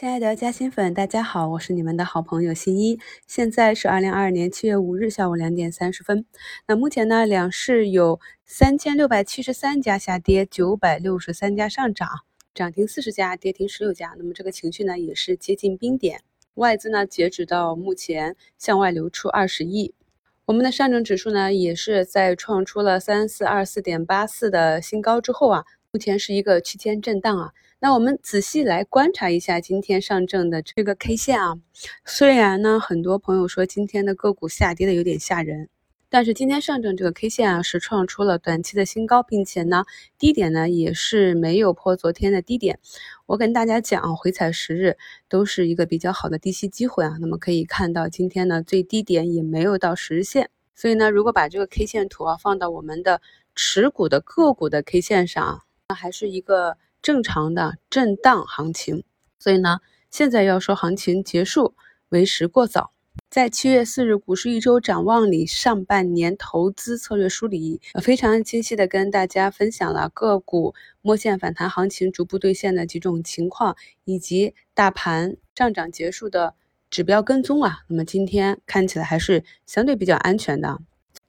亲爱的嘉兴粉，大家好，我是你们的好朋友新一。现在是二零二二年七月五日下午两点三十分。那目前呢，两市有三千六百七十三家下跌，九百六十三家上涨，涨停四十家，跌停十六家。那么这个情绪呢，也是接近冰点。外资呢，截止到目前向外流出二十亿。我们的上证指数呢，也是在创出了三四二四点八四的新高之后啊，目前是一个区间震荡啊。那我们仔细来观察一下今天上证的这个 K 线啊，虽然呢很多朋友说今天的个股下跌的有点吓人，但是今天上证这个 K 线啊是创出了短期的新高，并且呢低点呢也是没有破昨天的低点。我跟大家讲，回踩十日都是一个比较好的低吸机会啊。那么可以看到今天呢最低点也没有到十日线，所以呢如果把这个 K 线图啊放到我们的持股的个股的 K 线上，啊还是一个。正常的震荡行情，所以呢，现在要说行情结束为时过早。在七月四日股市一周展望里，上半年投资策略梳理非常清晰的跟大家分享了个股摸线反弹行情逐步兑现的几种情况，以及大盘上涨结束的指标跟踪啊。那么今天看起来还是相对比较安全的。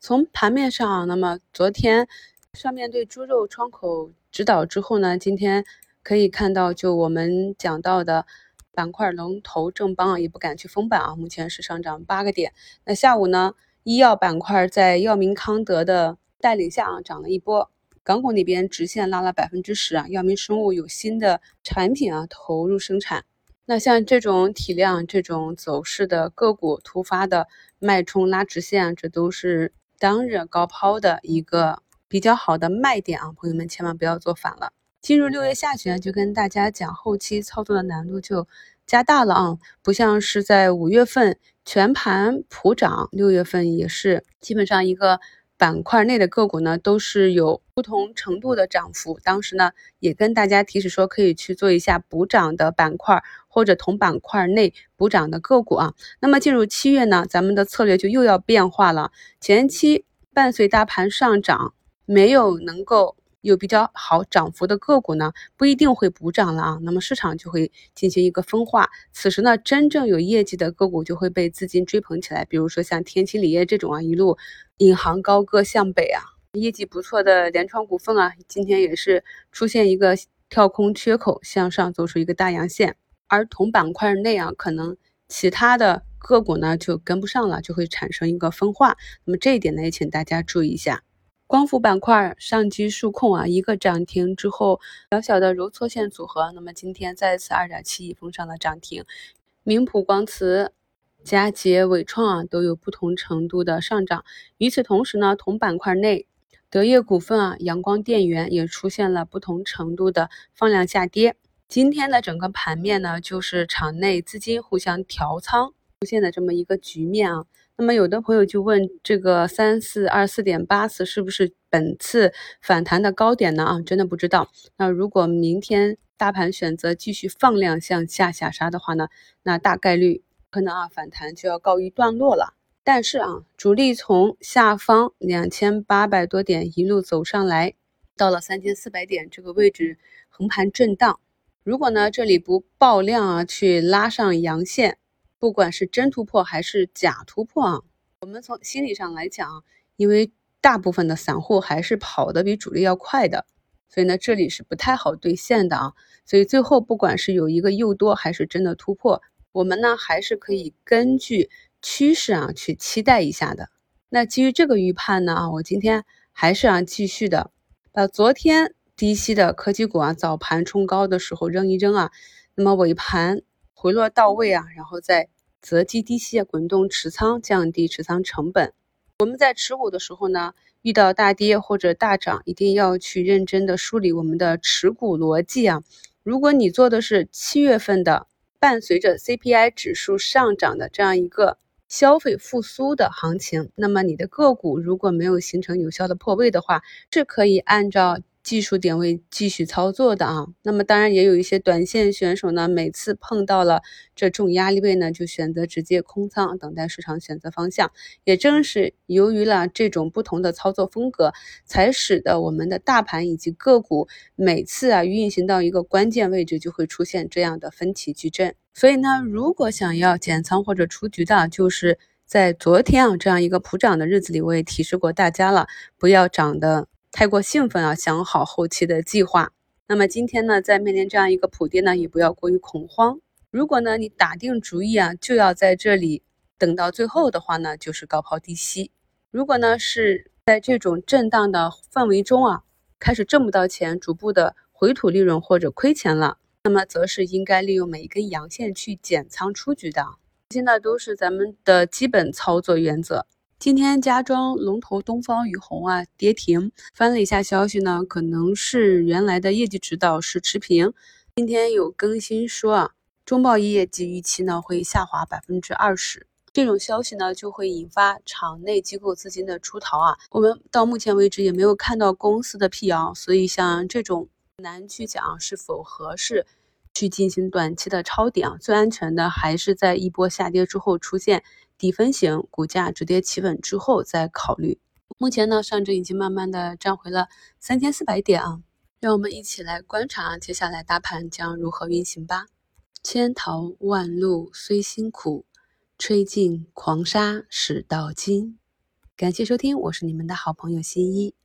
从盘面上，那么昨天上面对猪肉窗口。指导之后呢，今天可以看到，就我们讲到的板块龙头正邦啊，也不敢去封板啊，目前是上涨八个点。那下午呢，医药板块在药明康德的带领下啊，涨了一波。港股那边直线拉了百分之十啊，药明生物有新的产品啊投入生产。那像这种体量、这种走势的个股突发的脉冲拉直线，这都是当日高抛的一个。比较好的卖点啊，朋友们千万不要做反了。进入六月下旬，就跟大家讲，后期操作的难度就加大了啊，不像是在五月份全盘普涨，六月份也是基本上一个板块内的个股呢都是有不同程度的涨幅。当时呢也跟大家提示说，可以去做一下补涨的板块或者同板块内补涨的个股啊。那么进入七月呢，咱们的策略就又要变化了，前期伴随大盘上涨。没有能够有比较好涨幅的个股呢，不一定会补涨了啊。那么市场就会进行一个分化。此时呢，真正有业绩的个股就会被资金追捧起来。比如说像天齐锂业这种啊，一路引吭高歌向北啊，业绩不错的联创股份啊，今天也是出现一个跳空缺口向上走出一个大阳线。而同板块内啊，可能其他的个股呢就跟不上了，就会产生一个分化。那么这一点呢，也请大家注意一下。光伏板块上机数控啊，一个涨停之后，小小的揉搓线组合，那么今天再次二点七亿封上了涨停。明普光磁、佳捷、伟创啊都有不同程度的上涨。与此同时呢，同板块内，德业股份啊、阳光电源也出现了不同程度的放量下跌。今天的整个盘面呢，就是场内资金互相调仓出现的这么一个局面啊。那么有的朋友就问，这个三四二四点八四是不是本次反弹的高点呢？啊，真的不知道。那如果明天大盘选择继续放量向下下杀的话呢，那大概率可能啊反弹就要告一段落了。但是啊，主力从下方两千八百多点一路走上来，到了三千四百点这个位置横盘震荡，如果呢这里不爆量啊去拉上阳线。不管是真突破还是假突破啊，我们从心理上来讲，因为大部分的散户还是跑得比主力要快的，所以呢，这里是不太好兑现的啊。所以最后不管是有一个诱多还是真的突破，我们呢还是可以根据趋势啊去期待一下的。那基于这个预判呢啊，我今天还是要继续的把昨天低吸的科技股啊早盘冲高的时候扔一扔啊，那么尾盘。回落到位啊，然后再择机低吸滚动持仓，降低持仓成本。我们在持股的时候呢，遇到大跌或者大涨，一定要去认真的梳理我们的持股逻辑啊。如果你做的是七月份的伴随着 CPI 指数上涨的这样一个消费复苏的行情，那么你的个股如果没有形成有效的破位的话，是可以按照技术点位继续操作的啊，那么当然也有一些短线选手呢，每次碰到了这种压力位呢，就选择直接空仓，等待市场选择方向。也正是由于了这种不同的操作风格，才使得我们的大盘以及个股每次啊运行到一个关键位置，就会出现这样的分歧矩阵。所以呢，如果想要减仓或者出局的，就是在昨天啊这样一个普涨的日子里，我也提示过大家了，不要涨的。太过兴奋啊，想好后期的计划。那么今天呢，在面临这样一个普跌呢，也不要过于恐慌。如果呢，你打定主意啊，就要在这里等到最后的话呢，就是高抛低吸。如果呢是在这种震荡的氛围中啊，开始挣不到钱，逐步的回吐利润或者亏钱了，那么则是应该利用每一根阳线去减仓出局的。这些呢都是咱们的基本操作原则。今天家装龙头东方雨虹啊跌停，翻了一下消息呢，可能是原来的业绩指导是持平。今天有更新说啊，中报业绩预期呢会下滑百分之二十，这种消息呢就会引发场内机构资金的出逃啊。我们到目前为止也没有看到公司的辟谣，所以像这种难去讲是否合适。去进行短期的抄底啊，最安全的还是在一波下跌之后出现底分型，股价止跌企稳之后再考虑。目前呢，上证已经慢慢的站回了三千四百点啊，让我们一起来观察接下来大盘将如何运行吧。千淘万漉虽辛苦，吹尽狂沙始到金。感谢收听，我是你们的好朋友新一。